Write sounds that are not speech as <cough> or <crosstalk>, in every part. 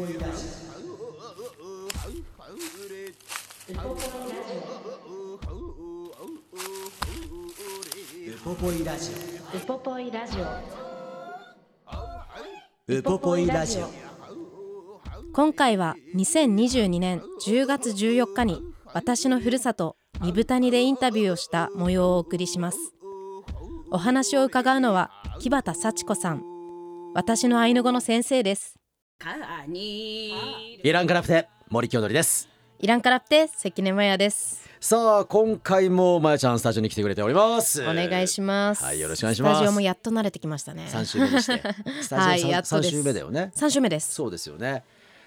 ウポポイラジウポポイラジオ。オウポポイラジオ。今回は2022年10月14日に私のふるさと二豚にでインタビューをした模様をお送りします。お話を伺うのは木畑幸子さん。私のアイヌ語の先生ですイランカラプテ森清則です。イランカラプテ関根麻也です。さあ今回もまやちゃんスタジオに来てくれております。お願いします。はいよろしくお願いします。スタジオもやっと慣れてきましたね。三週目にして。スタジオはい三やっとです。三週目だよね。3週目です。そうですよね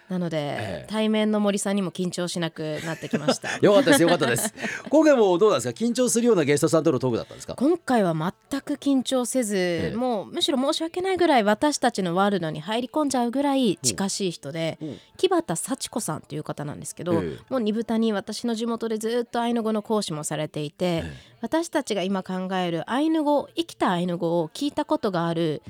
なので、ええ。対面の森さんにも緊張しなくなってきました。<laughs> よかったですよかったです。今回もどうなんですか？緊張するようなゲストさんとのトークだったんですか？今回は全く緊張せず、えもうむしろ申し訳ないぐらい私たちのワールドに入り込んじゃうぐらい近しい人で、うん。木畑幸子さんという方なんですけど、ええ。もう二豚に私の地元でずっとアイヌ語の講師もされていて、私たちが今考えるアイヌ語生きたアイヌ語を聞いたことがある、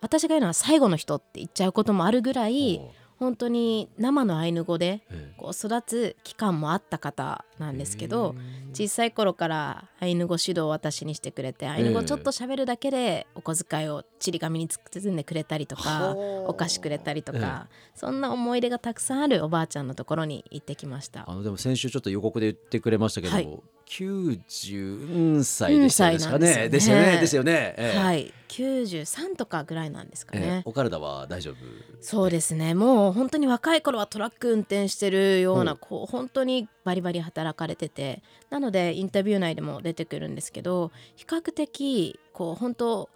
私が言うのは最後の人って言っちゃうこともあるぐらい本当に生のアイヌ語でええ。こう育つ期間もあった方なんですけど小さい頃からアイヌ語指導を私にしてくれてアイヌ語ちょっと喋るだけでお小遣いをちり紙に包んでくれたりとかお菓子くれたりとかそんな思い出がたくさんあるおばあちゃんのところに行ってきました。あのでも先週ちょっと予告で言ってくれましたけど、はい90歳でしたですかね。でですすよね。ですよね。ええはい93とかぐらいなんですかええねお体は大丈夫？そうですねもう本当に若い頃はトラック運転してるよううなんこう本当にバリバリ働かれててなのでインタビュー内でも出てくるんですけど比較的こう本当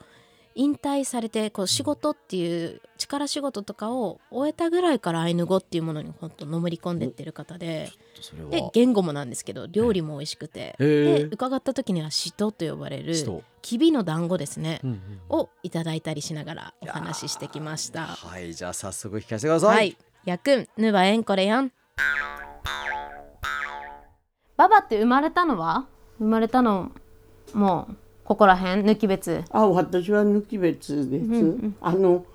引退されてこう仕事っていう力仕事とかを終えたぐらいからアイヌ語っていうものに本当のめり込んでってる方でそれは。で言語もなんですけど料理も美味しくてで伺った時にはシトと呼ばれるきびの団子ですねうんうんをいただいたりしながらお話ししてきました。はい、じゃあ早速聞かせてください。はい。やくん、ぬばえんこれやん。ババって生まれたのは？生まれたのもうここら辺抜き別。あ私は抜き別です、あの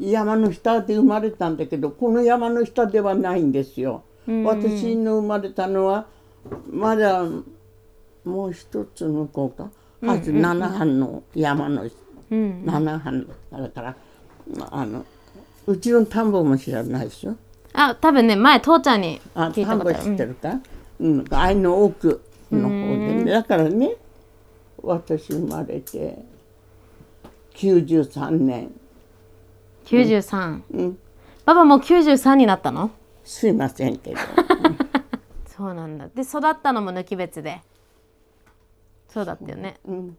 山の下で生まれたんだけどこの山の下ではないんですよ、私の生まれたのはまだもう一つ向こうか、あと七班の山の、七班だからあのうちの田んぼも知らないでしょ？あ、多分ね、前父ちゃんにあ聞い田んぼたことある。知ってるか、うん、あいの奥の方で、ね、だからね私生まれて93年九十三。うんババもう93になったの？すいませんけど <laughs> そうなんだ。で、育ったのも抜き別で。そうだったよね。うん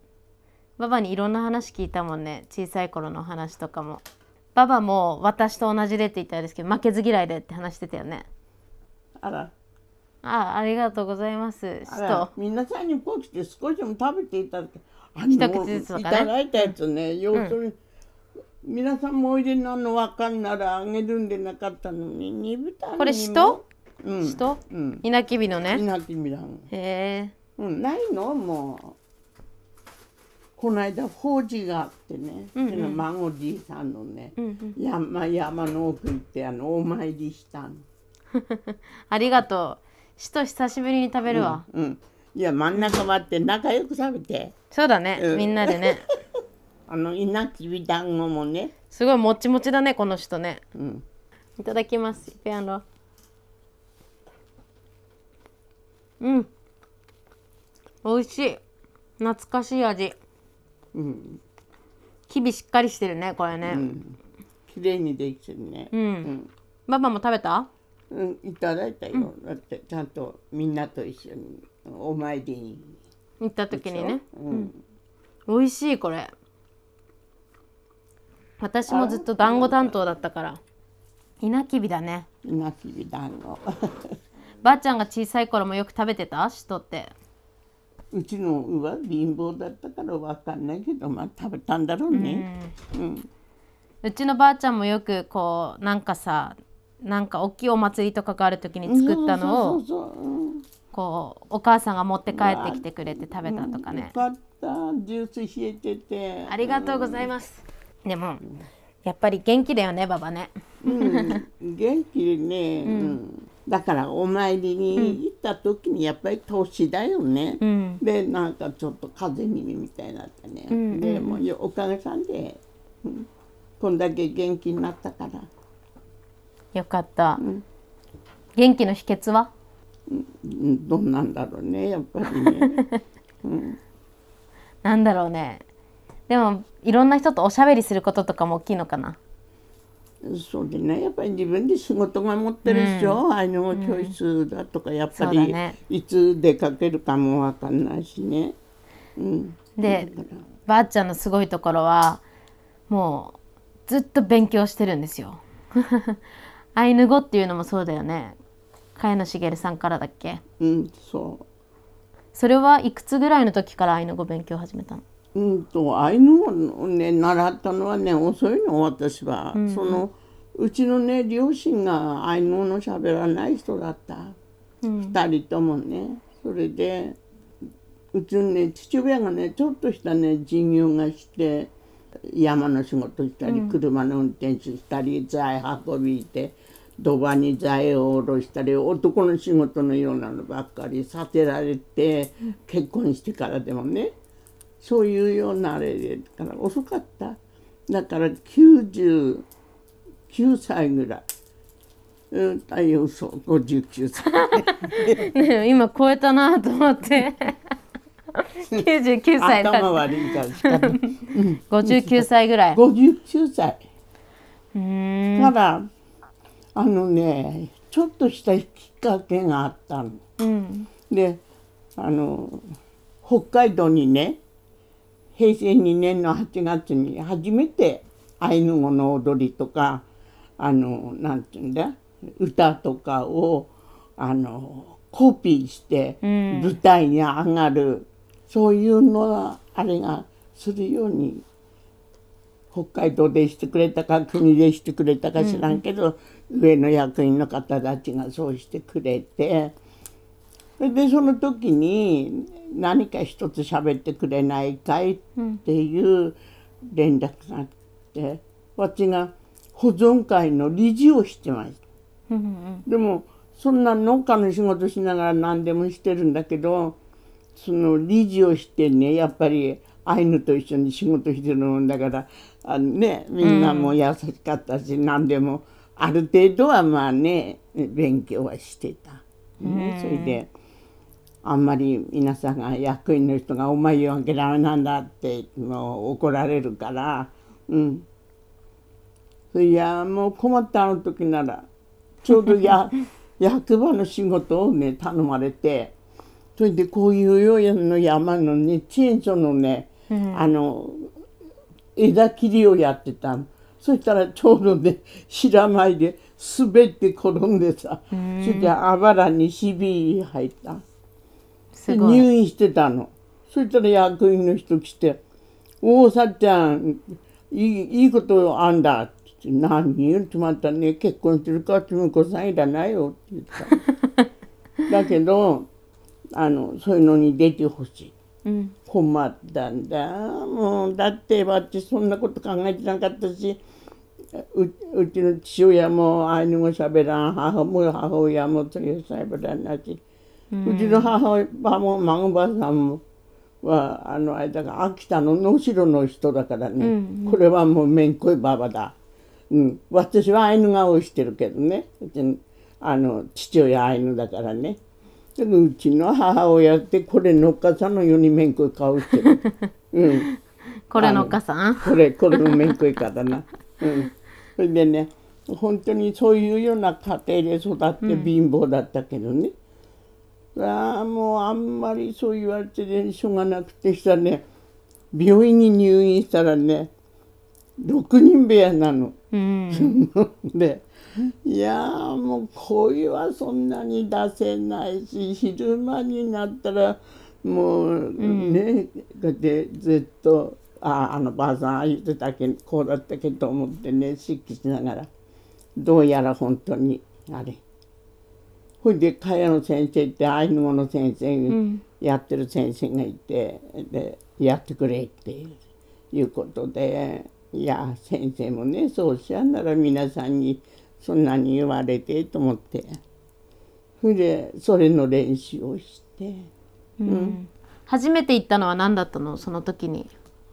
ババにいろんな話聞いたもんね。小さい頃の話とかも。ババも私と同じでって言ったんですけど、負けず嫌いでって話してたよね。あらあ、ありがとうございます。あしと。ら皆さんにこう来て少しでも食べていただけあ一口ずつねいただいたやつね。要するに、皆さんもおいでなのわかんならあげるんでなかったのに煮豚これしとうん。しとうん。稲きびのね。稲きびだんへえ。うん、ないの？もう。この間法事があってね、その孫じいさんのね、山山の奥行ってあのお参りしたの。<laughs> ありがとう。しと久しぶりに食べるわ。うん、いや真ん中割って仲良く食べてそうだね、うんみんなでね。<laughs> あの稲きび団子もね、すごいもちもちだね、この人ね。うん、いただきます。ペアンロ。うん。美味しい。懐かしい味。うんきびしっかりしてるね、これね。うん、綺麗にできてるね。うん。ババも食べた？うん、いただいたよ、だってちゃんとみんなと一緒にお参りに。行った時にね。うん、美味しい、これ。私もずっと団子担当だったから。稲きびだね。稲きび団子。<laughs> ばあちゃんが小さい頃もよく食べてた？しとって。うちの上は貧乏だったからわかんないけどまあ食べたんだろうね、うん。うちのばあちゃんもよくこうなんかさなんか大きいお祭りとかがある時に作ったのをこうお母さんが持って帰ってきてくれて食べたとかね。よかった。ジュース冷えてて。ありがとうございます。でもやっぱり元気だよねババね。うん、元気でね、うん。だからお参りに行った時にやっぱり年だよね、うん。でなんかちょっと風邪気味みたいになってね、でもうよおかげさんで、うんこんだけ元気になったからよかった、元気の秘訣は？うんどんなんだろうねやっぱりね。<laughs> なんだろうね。でもいろんな人とおしゃべりすることとかも大きいのかな？そうでね。やっぱり自分で仕事が持ってるでしょ、アイヌ語教室だとかやっぱり、ね。いつ出かけるかもわかんないしね、うん、でばあちゃんのすごいところはもうずっと勉強してるんですよアイヌ語っていうのもそうだよね。茅野茂さんからだっけ？うん、そう。それはいくつぐらいの時からアイヌ語勉強始めたの？うんとアイヌ語をね習ったのはね遅いの私は、そのうちのね両親がアイヌ語の喋らない人だった、二人ともね。それでうちのね父親がねちょっとしたね事業がして山の仕事したり、車の運転手したり材運びして土場に材を下ろしたり男の仕事のようなのばっかりさせられて、結婚してからでもね。そういうようなあれでから遅かった。だから99歳ぐらい。うんあいや嘘59歳ねえ <laughs> 今超えたなと思って。99歳だ頭悪いからしかない。<laughs> 59歳ぐらい。59歳。うーん。からあのねちょっとしたきっかけがあったの。うんであの北海道にね平成2年の8月に初めてアイヌ語の踊りとかあのなんていうんだ歌とかをあのコピーしてうん舞台に上がる、そういうのはあれがするように北海道でしてくれたか国でしてくれたか知らんけど、上の役員の方たちがそうしてくれてでその時に何か一つ喋ってくれないかいっていう連絡があって私が保存会の理事をしてました。でもそんな農家の仕事しながら何でもしてるんだけどその理事をしてねやっぱりアイヌと一緒に仕事してるもんだからあのねみんなも優しかったし、何でもある程度はまあね勉強はしてた。ね、それであんまり皆さんが役員の人が「お前言うわけダメなんだ」ってもう怒られるからうん。それいやもう困ったあの時ならちょうどや <laughs> 役場の仕事をね頼まれてそれでこういうようの山のねチェーンソーのね、あの枝切りをやってたのそしたらちょうどね白米で滑って転んでさそれであばらにしび入った。入院してたの。そしたら役員の人来て「おおさっちゃんいいいいことあんだ」って言って「何言ってまたね。結婚するか？らつ子さんいらないよ」って言った。<laughs> だけどあのそういうのに出てほしい。うん困ったんだ。もうだって私そんなこと考えてなかったしううちの父親もアイヌ語しゃべらん母も母親もそういうしゃべらんなし、うちの母親も孫ばさんもはあのあれだから秋田の能代の人だからね、これはもうめんこいばばだ、うん、私はアイヌ顔をしてるけどね。うちのあの父親アイヌだからねでもうちの母親ってこれのっかさんのようにめんこい顔して。る、<laughs> うん、これのお母さん？これこれもめんこいからな、うん、それでね本当にそういうような家庭で育って貧乏だったけどね、ああもうあんまりそう言われてねしょうがなくてしたらね病院に入院したらね6人部屋なの。うん。<laughs> でいやーもう声はそんなに出せないし昼間になったらもうね、こうやってずっと「あああのばあさんああ言ってたけんこうだったけど」と思ってね漆器しながらどうやら本当にあれ。ほいで茅野先生ってアイヌ語の先生、やってる先生がいてでやってくれっていういうことでいや先生もねそうおっしゃんなら皆さんにそんなに言われてと思って。それでそれの練習をして。初めて行ったのは何だったの？その時に。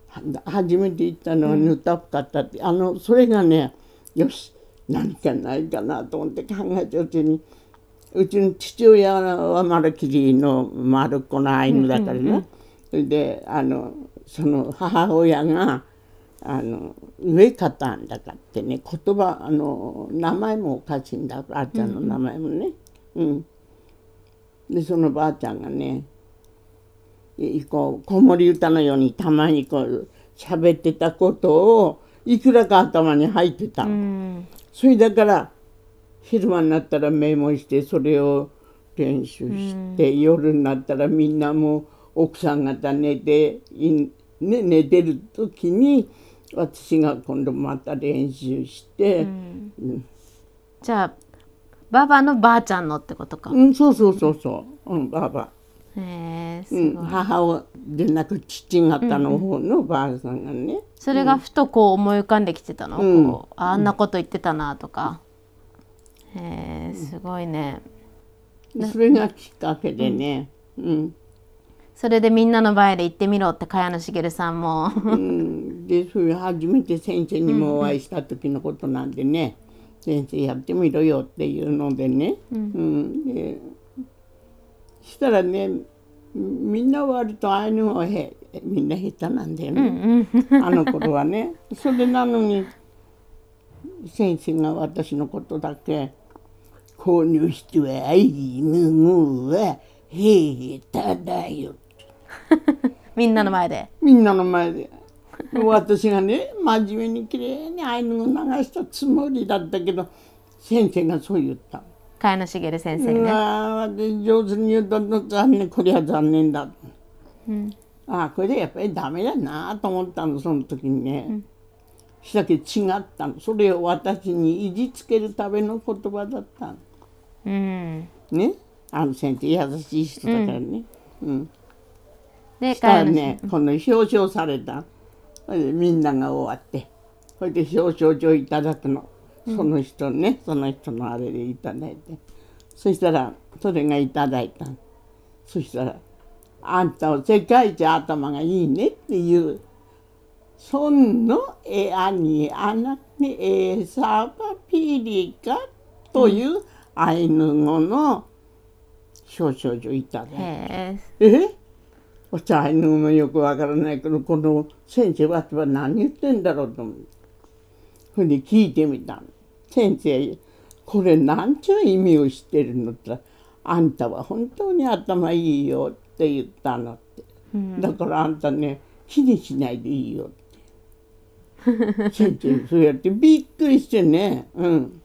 は初めて行ったのはヌタプカったって、あのそれがねよし何かないかなと思って考えてるうちにうちの父親はまるっきりの丸っこなアイヌだからね、それであのその母親があの上方んだかってね言葉あの名前もおかしいんだばあちゃんの名前もね。うんでそのばあちゃんがねいこう子守歌のようにたまにこう喋ってたことをいくらか頭に入ってたの。うんそれだから昼間になったらメモしてそれを練習して、夜になったらみんなもう奥さん方寝てい、ね、寝てる時に私が今度また練習して、じゃあババのばあちゃんのってことか。うん、そうそうそうそう、うん、ばあば、へえすうん、母をでなく父方の方のばあさんがね、それがふとこう思い浮かんできてたの、うん。こうあんなこと言ってたなとか、へえすごいね。それがきっかけでね、うんそれでみんなの前で行ってみろって茅野茂さんも。うん、でそれ初めて先生にもお会いした時のことなんでね、先生やってみろよっていうのでね、うん。でしたらねみんな割とああいうのはへみんな下手なんだよね、あの頃はね。それなのに先生が私のことだけ「この人はアイヌ語は下手だよ」みんなの前でみんなの前で。私がね真面目にきれいにアイヌ語流したつもりだったけど先生がそう言った。茅野茂先生うね、わ私上手に言うと残念これは残念だ。ああこれでやっぱりダメだなと思ったのその時にね。したけど違ったのそれを私にいじつけるための言葉だったの。うん、ね？あの先生優しい人だからね。うんでしたらね、この表彰された。みんなが終わって、それで表彰状いただくの。その人ね、その人のあれでいただいて。そしたら、それがいただいた。そしたら、あんたは世界一頭がいいねっていう。そんのえあにあなにえさばピリカというアイヌ語の表彰状いただいた。へえ？え私アイヌ語もよくわからないけどこの先生は何言ってんだろうと思ってそれで聞いてみたの。先生これなんちゅう意味を知ってるのって言ったらあんたは本当に頭いいよって言ったのって、だからあんたね気にしないでいいよって。<laughs> 先生そうやってびっくりしてね。うん。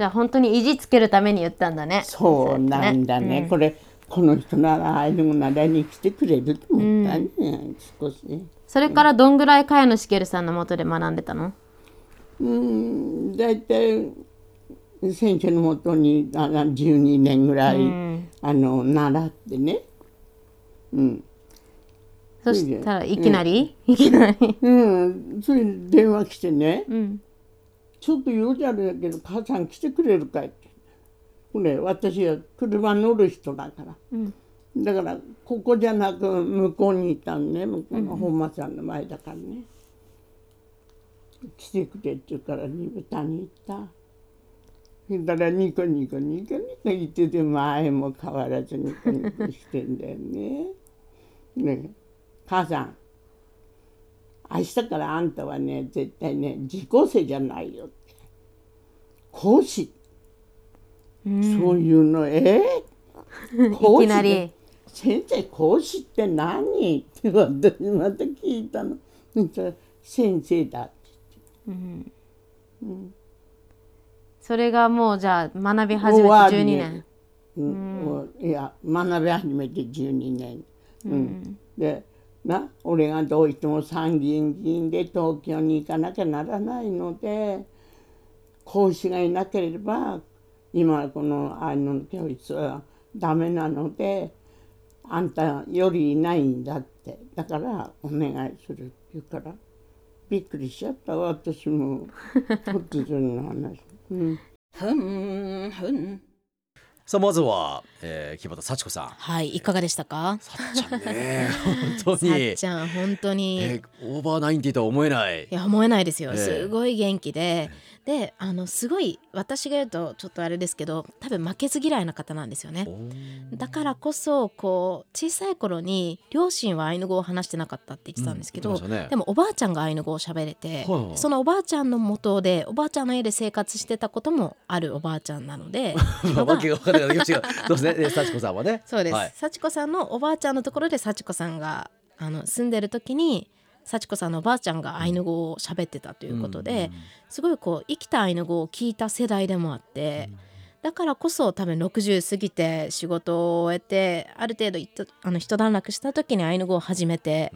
じゃあ本当にいじつけるために言ったんだねそうなんだね、これこの人ならああいうの習いに来てくれると思ったね、少し。ねそれからどんぐらい茅野茂さんのもとで学んでたの？うん。大体先生のもとにあの12年ぐらい、あの習ってね。うん、そしたらいきなり、いきなり？うん、それで電話来てね、ん。ちょっと用事あるんだけど母さん来てくれるかいってこれ私は車乗る人だから、だからここじゃなく向こうにいたのね向こうの本間さんの前だからね、来てくれって言うから二豚に行った。そしたらニコニコニコニコ言ってて前も変わらずニコニコしてんだよね。ね母さん明日からあんたはね絶対ね自校生じゃないよって講師、そういうの。え？ー、講いきなり。先生講師って何？って私また聞いたの。先生だってそれがもうじゃあ学び始めて12年。うん。いや学び始めて12年、うん。でな俺がどうしても参議院議員で東京に行かなきゃならないので講師がいなければ今このアイヌの教室はダメなのであんたよりいないんだって。だからお願いするって言うから。びっくりしちゃった。私も突然の話。うん。ふんふん。さあまずは、えー、木端幸子さん。はいいかがでしたか？さっちゃんね本当さに。っちゃん本当に、えーオーバーナインティとは思えない。いや思えないですよ。ええすごい元気で、であのすごい私が言うとちょっとあれですけど多分負けず嫌いな方なんですよね。だからこそこう小さい頃に両親はアイヌ語を話してなかったって言ってたんですけど、うんね。でもおばあちゃんがアイヌ語を喋れて、はいはいそのおばあちゃんの元でおばあちゃんの家で生活してたこともあるおばあちゃんなので <laughs> まあわけが分からない。そうですねえー幸子さんはね。<laughs> そうです、はい。幸子さんのおばあちゃんのところで幸子さんがあの住んでる時に幸子さんのおばあちゃんがアイヌ語を喋ってたということで、すごいこう生きたアイヌ語を聞いた世代でもあって、だからこそ多分60過ぎて仕事を終えてある程度いったあの一段落した時にアイヌ語を始めて、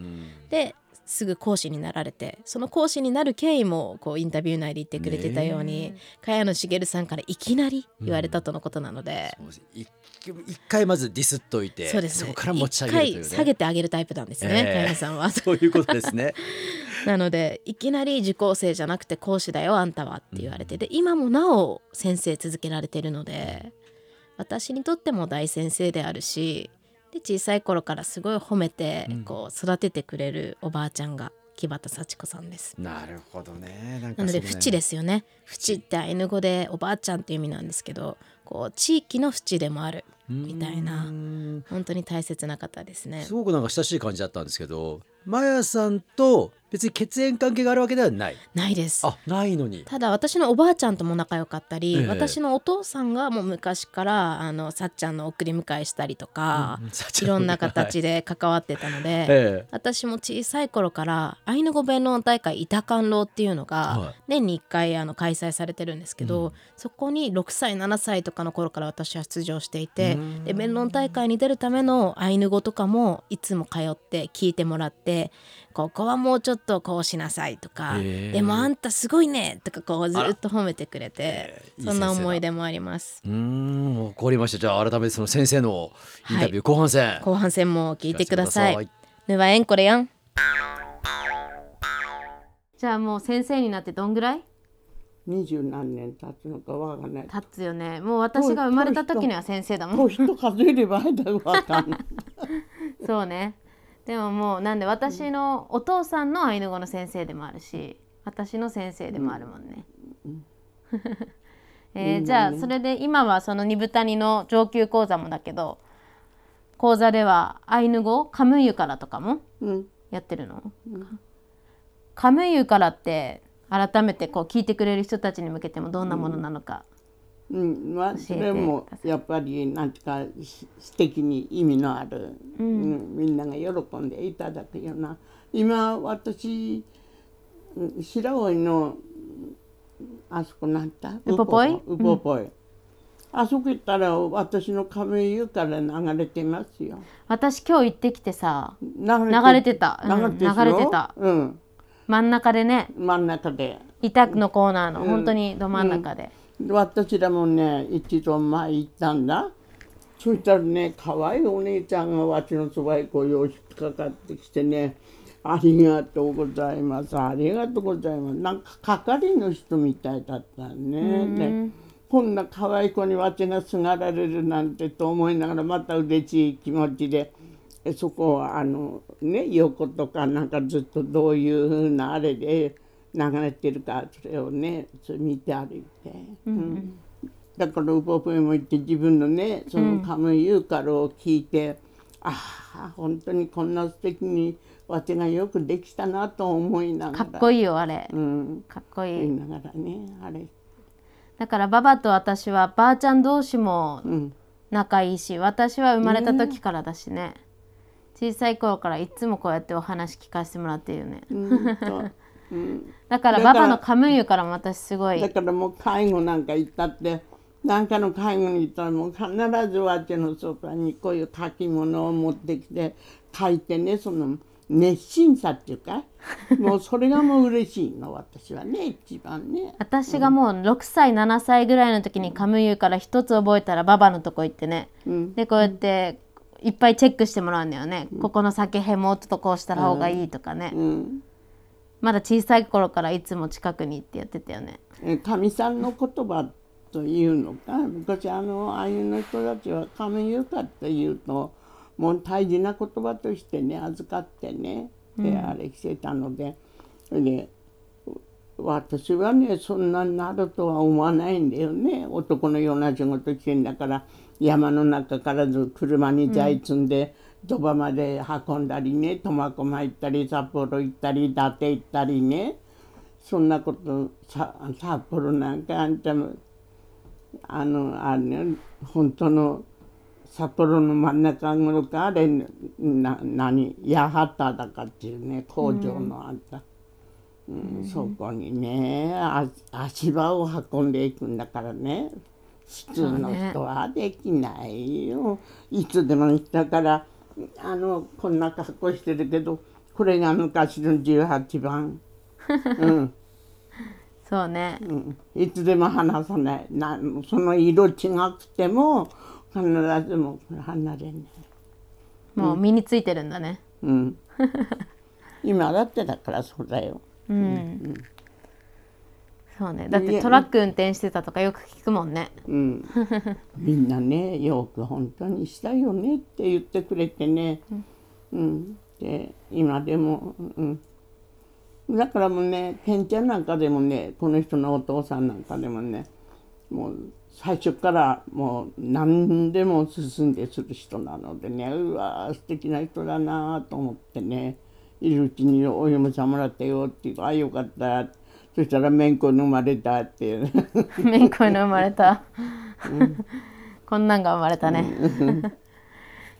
ですぐ講師になられてその講師になる経緯もこうインタビュー内で言ってくれてたように茅野茂さんからいきなり言われたとのことなので。そうです。一一回まずディスっといてそうですね。こから持ち上げるという一ね回下げてあげるタイプなんですね、ええ。茅野さんは。<laughs> そういうことですね。<laughs> なのでいきなり受講生じゃなくて講師だよあんたはって言われてで今もなお先生続けられてるので私にとっても大先生であるしで小さい頃からすごい褒めてこう育ててくれるおばあちゃんが木端幸子さんです。なるほどねなのでね淵ですよね。淵ってアイヌ語でおばあちゃんっていう意味なんですけどこう地域の淵でもあるみたいなうん本当に大切な方ですね。す。ごくなんか親しい感じだったんですけどマヤさんと別に血縁関係があるわけではない。ないです。あないのに。ただ私のおばあちゃんとも仲良かったり、ええ。私のお父さんがもう昔からあのさっちゃんの送り迎えしたりとか、うんいろんな形で関わってたので、ええ。私も小さい頃からアイヌ語弁論大会板観論っていうのがはい。年に1回あの開催されてるんですけど、そこに6歳7歳とかの頃から私は出場していてで弁論大会に出るためのアイヌ語とかもいつも通って聞いてもらってここはもうちょっとこうしなさいとか、へえ。でもあんたすごいねとかこうずっと褒めてくれてええいいそんな思い出もあります。うーんわかりました。じゃあ改めてその先生のインタビュー後半戦、後半戦も聞いてください。ぬわえんこれやん。じゃあもう先生になってどんぐらい？二十何年経つのかわかんない。経つよね。もう私が生まれた時には先生だもん。年と数えれば間がわかんない。<laughs> そうね。でももうなんで私のお父さんのアイヌ語の先生でもあるし私の先生でもあるもんね、えーじゃあそれで今はその二部谷の上級講座もだけど講座ではアイヌ語カムイユからとかもうん。やってるの、カムイユからって改めてこう聞いてくれる人たちに向けてもどんなものなのか、うん、まあそれもやっぱりなんていうかし素敵に意味のある、うん。みんなが喜んでいただくような。今私うん白老のあそこなんだ？ウポポイ？ウポポイ、あそこ行ったら私の亀湯から流れてますよ。私今日行ってきてさ流流れてた。うん。流れてる流れてた。うん真ん中でね。真ん中で。委託のコーナーの本当にど真ん中で、で私らもね一度前行ったんだ。そしたらね可愛いお姉ちゃんがわしのそばへこうよしかかってきてね「ありがとうございますありがとうございます」なんか係の人みたいだったね。でこんな可愛い子にわしがすがられるなんてと思いながらまた嬉しい気持ちでえそこはあのね横とかなんかずっとどういうふうなあれで流れてるかそれをね見て歩いて。うん。だからウポポイも行って自分のねそのカムイユーカルを聞いて、ああ本当にこんな素敵にわしがよくできたなと思いながからっこいいよあれ、うん。かっこい言いいながらねあれ。だからババと私はばあちゃん同士もうん。仲いいし私は生まれた時からだしね小さい頃からいつもこうやってお話聞かせてもらってるよね。うんとだからだからババのカムイユからも私すごい。だからもう介護なんか行ったって何かの介護に行ったらもう必ずわっちのそばにこういう書き物を持ってきて書いてねその熱心さっていうか <laughs> もうそれがもう嬉しいの私はね一番ね。私がもう6歳7歳ぐらいの時にカムイユから一つ覚えたらババのとこ行ってね、うん。でこうやっていっぱいチェックしてもらうんだよね、ここの酒へもうちょっとこうした方がいいとかね、うん。まだ小さい頃からいつも近くに行ってやってたよね。えかみさんの言葉というのか？昔あのああいうの人たちは「かみゆか」っていうともう大事な言葉としてね預かってねで、あれしてたのでそれで私はねそんなになるとは思わないんだよね。男のような仕事してんだから山の中からず車に材積んで鳥羽まで運んだりね苫小牧行ったり札幌行ったり伊達行ったりね。そんなことさ札幌なんかあんたもあのあれね本当の札幌の真ん中頃かあれな何八幡だかっていうね工場のあんた、うんそこにねあ足場を運んでいくんだからね。普通の人はできないよ、いつでもだからあのこんな格好してるけどこれが昔の18番。<laughs> うん。そうね。うん。いつでも離さない。なその色違くても必ずも離れない、もう身についてるんだね。うん、今だってだからそうだようん、そうね。だってトラック運転してたとかよく聞くもんね。うん、みんなねよく本当にしたよねって言ってくれてね、うん。で今でも、うん、だからもうねケンちゃんなんかでもねこの人のお父さんなんかでもねもう最初からもう何でも進んでする人なのでねうわー素敵な人だなと思ってねいるうちにお嫁さんもらったよって言うああよかった。そしたらめんこに生まれたって。めんこいの生まれた、こんなんが生まれたね。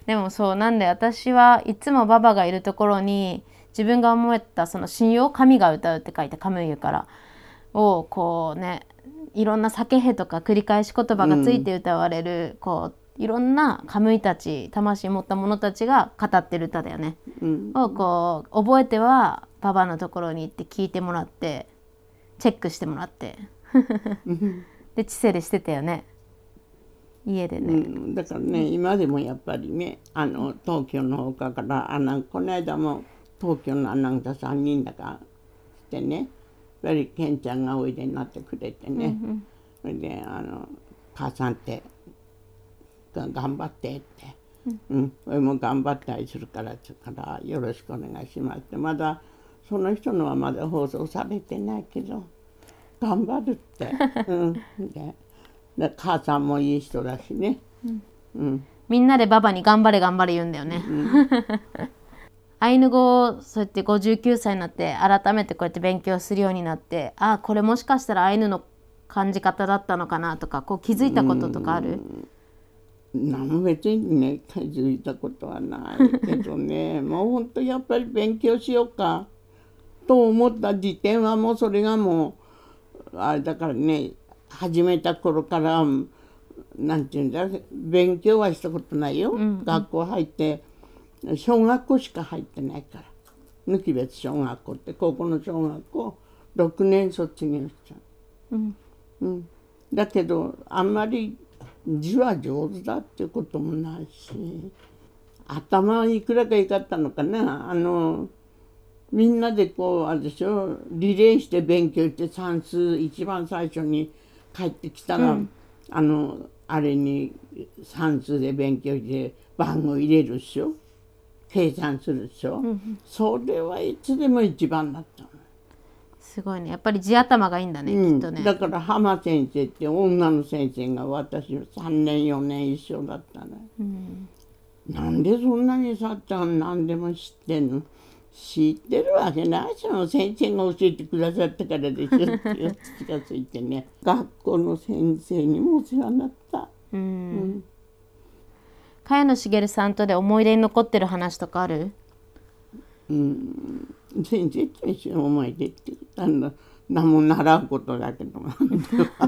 でもそうなんで私はいつもババがいるところに自分が思ったその信用神が歌うって書いてカムイユからをこうねいろんな酒へとか繰り返し言葉がついて歌われる、こういろんなカムイたち魂持った者たちが語ってる歌だよね。うん。をこう覚えてはババのところに行って聞いてもらってチェックしてもらって。<laughs> で知性でしてたよね。家でうね、ん、だからね今でもやっぱりねあの東京の他からあのこの間も東京のアナウンサー3人だかしてねやっぱりケンちゃんがおいでになってくれてね、それであの「母さんってが頑張って」って「うん、俺も頑張ったりするから」つうから「よろしくお願いします」って。まだその人のはまだ放送されてないけど頑張るって。<laughs> うん、でで母さんもいい人だしね。うん。みんなでババに頑張れ頑張れ言うんだよね、<laughs> アイヌ語をそうやって59歳になって改めてこうやって勉強するようになってあこれもしかしたらアイヌの感じ方だったのかなとかこう気づいたこととかある、何も別にね気づいたことはないけどね。<laughs> もうほんとやっぱり勉強しようか。と思った時点はもうそれがもうあれだからね始めた頃からなんていうんだ勉強はしたことないよ、学校入って小学校しか入ってないから。抜き別小学校って高校の小学校。6年卒業した。うん、だけどあんまり字は上手だってこともないし頭はいくらかいかったのかな。あのみんなでこうあれでしょリレーして勉強して算数一番最初に帰ってきたら、あのあれに算数で勉強して番号入れるでしょ計算するでしょ、それはいつでも一番だったの。すごいね。やっぱり地頭がいいんだね、うん。きっとね。だから浜先生って女の先生が私3年4年一緒だったの、なんでそんなにさっちゃん何でも知ってんの？知ってるわけないその先生が教えてくださったからでしょって気がついてね。<laughs> 学校の先生にもお世話になった。うん。茅野茂さんとで思い出に残ってる話とかある？全然一緒思い出ってあの何も習うことだけど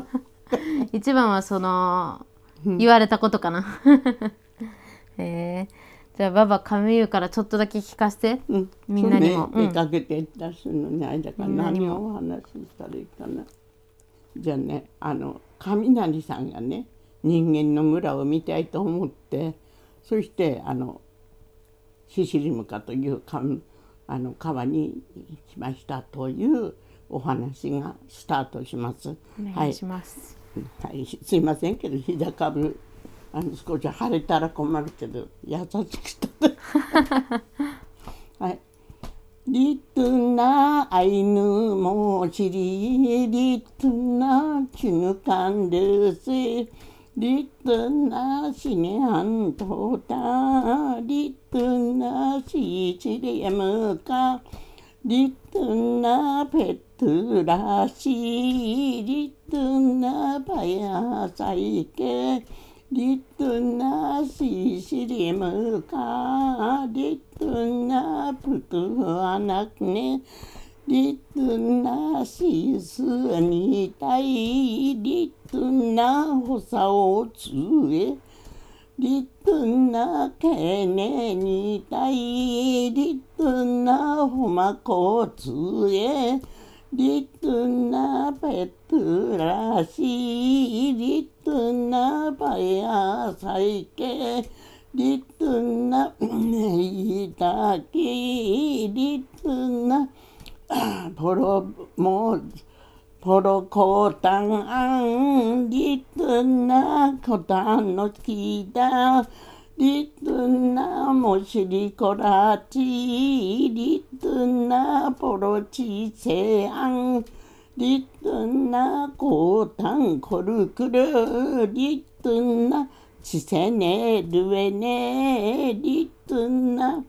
<laughs> 一番はその言われたことかな。<laughs> へえ。じゃあババカミューからちょっとだけ聞かせて、うん、みんなにも。ね。出かけてったりするのにあれだから何をお話ししたらいいかな。じゃあねあの雷さんがね人間の村を見たいと思ってそしてあのシシリムカというかあの川に来ましたというお話がスタートします。お願いします、はい、すいませんけど膝かぶあの少し腫れたら困るけど優しくした <laughs> はい。リトゥナアイヌモシリリトゥナチュヌカンルセリトゥナシネアントタリトゥナシチリエムカリトゥナペットラシリトゥナパヤサイケ。リトゥナシシリムカリトゥナプトアナクネ。リトナシスニタイリトナホサオツエリトナケネニタイリトナホマコツエリトナペトラシリトナパヤサイケリトゥナイタキリトナポロモポロコタンアンリトナコタンのキダリトナモシリコラチリトナポロチセアン。リトナコタンコルクルリトナチセネルエネ。リトナ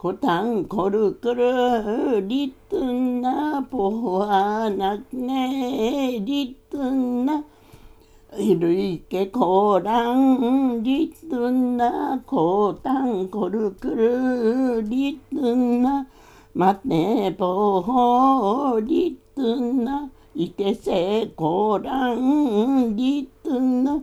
コタンコルクルリトゥナポワナネリトゥナイルイケコランリトゥナコタンコルクルリトゥナマテポホリトゥナイテセコランリトゥ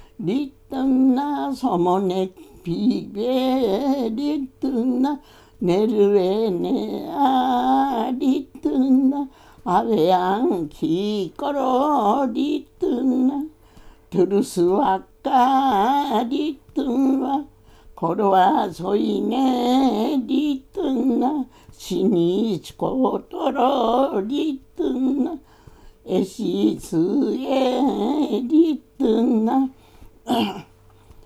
トゥンナエネイタキリトゥナカムヤカスナリトゥナオリパクセコロリトゥナアワナコロカリトゥナネポホリトゥンナ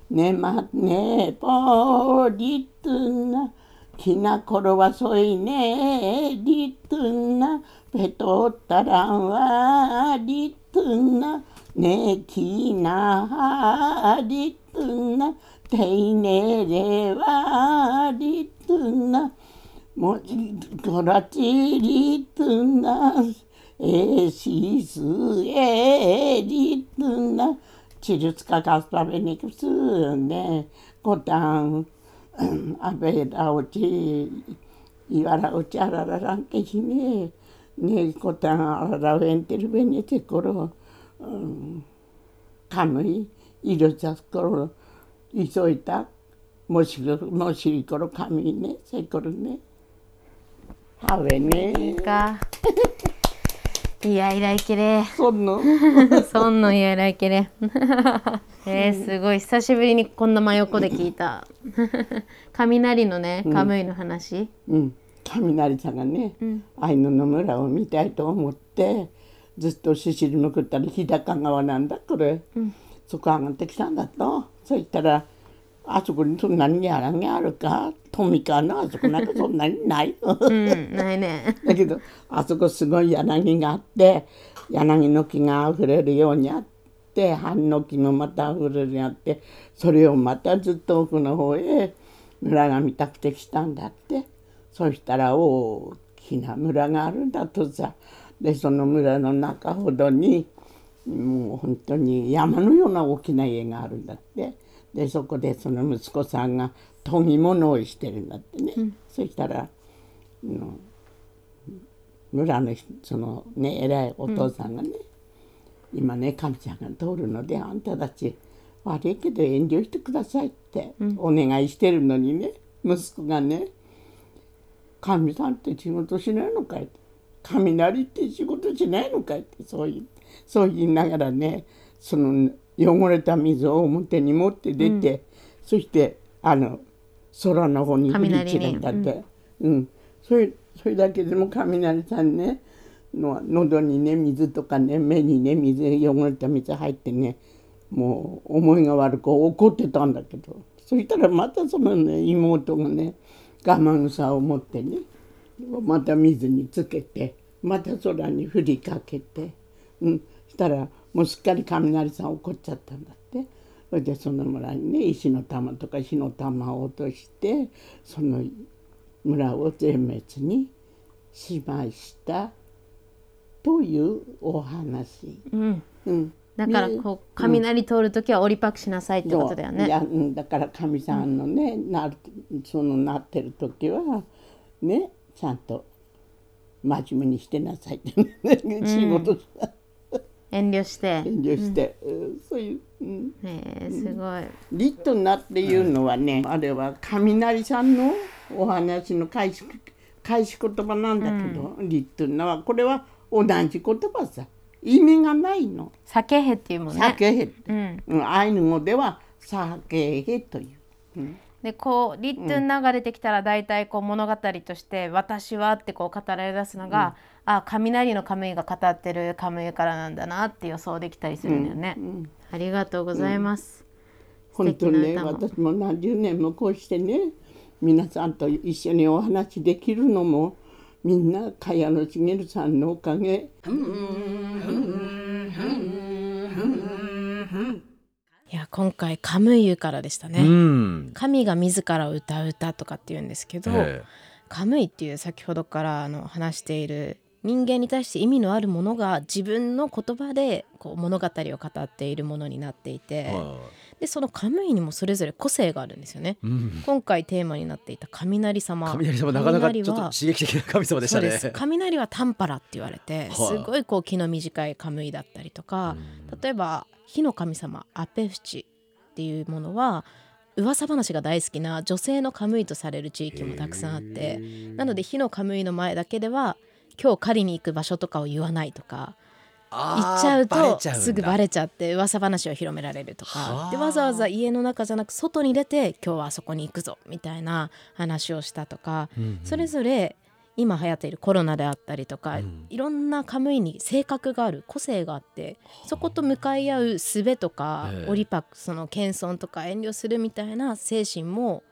ねまねぽりつなきなころはそいねりつなぺとったらんはりつなねきなはりつなていねれはりつなもとらちりつなえしすえりつなナチルツカカスパベニクスねコタンアベラオチイワラオチアララランケヒネねコタンアララウエンテルベネテコロカムイイロザスコロイソイタもしもしコロカミねセコロね。ハ <laughs> ベねかいやいらいけれ。そんの <laughs> そんのいやいらいけれ。<laughs> えー、すごい。久しぶりにこんな真横で聞いた。<laughs> 雷のねカムイの話、うん、雷さんがね、アイヌの村を見たいと思ってずっとシシリ向ったら日高川なんだこれ、そこ上がってきたんだと。そしたらあそこにそんなに柳あるか？富かなあそこなんかそんなにない？ようんないね。<laughs> だけどあそこすごい柳があって柳の木があふれるようにあって半の木もまたあふれるようにあってそれをまたずっと奥の方へ村が見たくて来たんだって。そしたら大きな村があるんだとさ。でその村の中ほどにもう本当に山のような大きな家があるんだってでそこでその息子さんが研ぎ物をしてるんだってね、そしたらの村の人そのね偉いお父さんがね、今ね神ちゃんが通るのであんたたち悪いけど遠慮してくださいってお願いしてるのにね息子がね「神さんって仕事しないのかい?」って「雷って仕事しないのかい?」ってそう言そう言いながらねその汚れた水を表に持って出て、そしてあの空の方に振り散るんだって。うん、それそれだけでも雷さんねの喉にね水とかね目にね水汚れた水入ってねもう思いが悪く怒ってたんだけど。そしたらまたそのね妹がね我慢草を持ってねまた水につけてまた空に振りかけて、うん、したらもうすっかり雷さん怒っちゃったんだって。それでその村にね石の玉とか火の玉を落としてその村を全滅にしました。というお話。うん。うん、だからこう雷通る時は折りパクしなさいってことだよね。いやうん。だからかみさんのね、なるそのなってる時はねちゃんと真面目にしてなさいって、ね仕事しな遠慮して。遠慮して、うん。そういう、うん、へえすごい。リットナっていうのはね、あれは雷さんのお話の返し返し言葉なんだけど、リットナはこれは同じ言葉さ。意味がないの。酒へっていうもんね。酒へって、うん。うん、アイヌ語では酒へという。うん。でこうリットン流れてきたら大体こう物語として「私は」ってこう語られ出すのが、あ雷のカムイが語ってるカムイからなんだなって予想できたりするんだよね。ありがとうございます。本当にね素敵な歌も私も何十年もこうしてね皆さんと一緒にお話できるのもみんな茅野茂さんのおかげ。いや今回カムイユからでしたね。うん神が自ら歌う歌とかっていうんですけど、えカムイっていう先ほどからあの話している人間に対して意味のあるものが自分の言葉でこう物語を語っているものになっていて、でそのカムイにもそれぞれ個性があるんですよね。いうん。今回テーマになっていた雷様。雷様なかなかちょっと刺激的な神様でしたね。雷はタンパラって言われてはいすごいこう気の短いカムイだったりとか、例えば火の神様アペフチっていうものは噂話が大好きな女性のカムイとされる地域もたくさんあってなので火のカムイの前だけでは今日狩りに行く場所とかを言わないとか言っちゃうとすぐバレレちゃって噂話を広められるとはかあ。でわざわざ家の中じゃなく外に出て今日はあそこに行くぞみたいな話をしたとかそれぞれ今流行っているコロナであったりとか、うん。いろんなカムイに性格がある個性があってそこと向かい合う術とか、ええ。オリパクその謙遜とか遠慮するみたいな精神も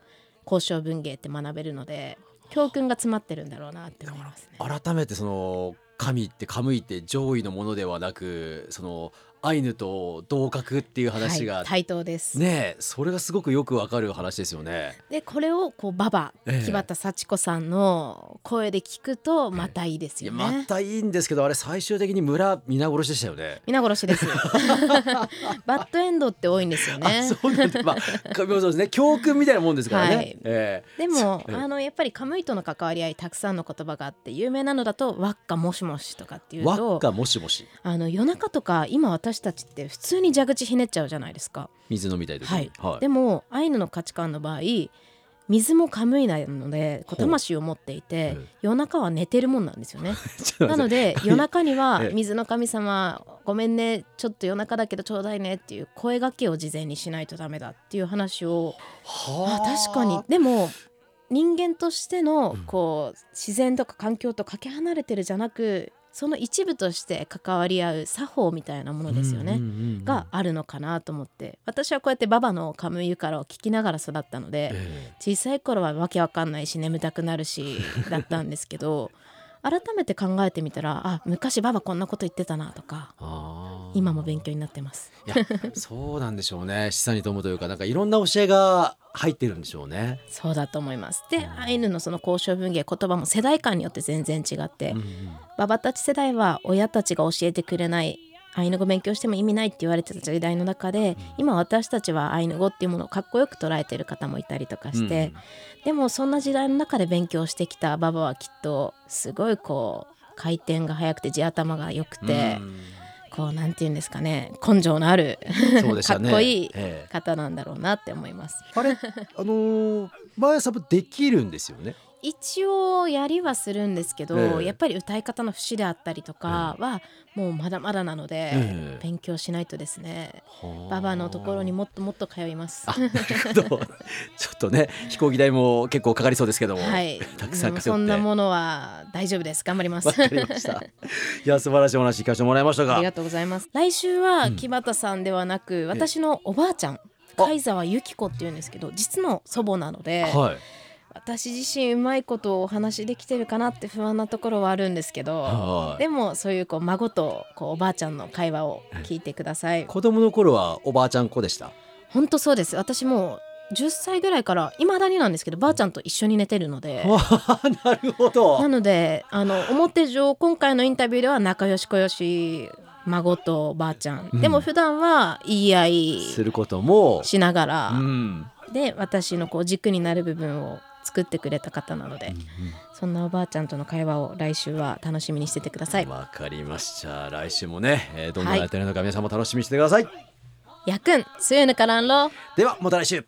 交渉文芸って学べるので教訓が詰まってるんだろうなって思いますね。改めてその神ってカムイって上位のものではなくそのアイヌと同格っていう話が、はい、対等です。ねえそれがすごくよくわかる話ですよね。でこれをこうババええ木畑幸子さんの声で聞くとまたいいですよね。またいいんですけどあれ最終的に村皆殺しでしたよね。皆殺しです。<laughs> バッドエンドって多いんですよね。あそうなんだ。まあそうですね教訓みたいなもんですからね。はいええでもええあのやっぱりカムイとの関わり合いたくさんの言葉があって有名なのだと「ワッカもしもし」とかっていう輪っとかもしもしあの夜中とか今私たちって普通に蛇口ひねっちゃうじゃないですか。水飲みたい時はい。に。はい。でもアイヌの価値観の場合水もカムイなのでこう魂を持っていてええ。夜中は寝てるもんなんですよね。<laughs> なので夜中にはええ。水の神様ごめんねちょっと夜中だけどちょうだいねっていう声掛けを事前にしないとダメだっていう話を。はあ。確かに。でも人間としてのこう自然とか環境とかけ離れてるじゃなくその一部として関わり合う作法みたいなものですよね、うんうんうんうん。があるのかなと思って。私はこうやってババのカムイユカラを聞きながら育ったので、え。小さい頃はわけわかんないし眠たくなるしだったんですけど改めて考えてみたらあ昔ババこんなこと言ってたなとか今も勉強になってます。いやそうなんでしょうね <laughs> 示唆に富むというかなんかいろんな教えが入ってるんでしょうね。そうだと思います。でアイヌのその交渉文芸言葉も世代間によって全然違って、うんうんババたち世代は親たちが教えてくれないアイヌ語勉強しても意味ないって言われてた時代の中で今私たちはアイヌ語っていうものをかっこよく捉えてる方もいたりとかして、でもそんな時代の中で勉強してきたババはきっとすごいこう回転が速くて地頭が良くて、うん。こうなんて言うんですかね根性のあるね。<laughs> かっこいいええ。方なんだろうなって思います。あれ？あのー、マーヤさんもできるんですよね？一応やりはするんですけど、ええ。やっぱり歌い方の節であったりとかはもうまだまだなので、ええ。勉強しないとですね。はあ。ババのところにもっともっと通います。ちょっとね飛行機代も結構かかりそうですけども、はい、たくさんそんなものは大丈夫です。頑張ります。わかりました。いや素晴らしいお話聞かせてもらいましたが。ありがとうございます。来週はうん木端さんではなく、私のおばあちゃん貝沢由紀子っていうんですけど実の祖母なので、はい私自身うまいことをお話できてるかなって不安なところはあるんですけど、はいでもそういうこう孫とこうおばあちゃんの会話を聞いてください。子供の頃はおばあちゃん子でした？本当そうです。私もう10歳ぐらいから未だになんですけどばあちゃんと一緒に寝てるので。<laughs> なるほどな。のであの表上今回のインタビューでは仲良し小良し孫とばあちゃん、うんでも普段は言い合いすることも。しながら、うん。で私のこう軸になる部分を作ってくれた方なので、そんなおばあちゃんとの会話を来週は楽しみにしててください。わかりました。来週もね、えーどんなやってるのか皆さんも楽しみにしてください。やくん、すゆぬからんろ。ではまた来週。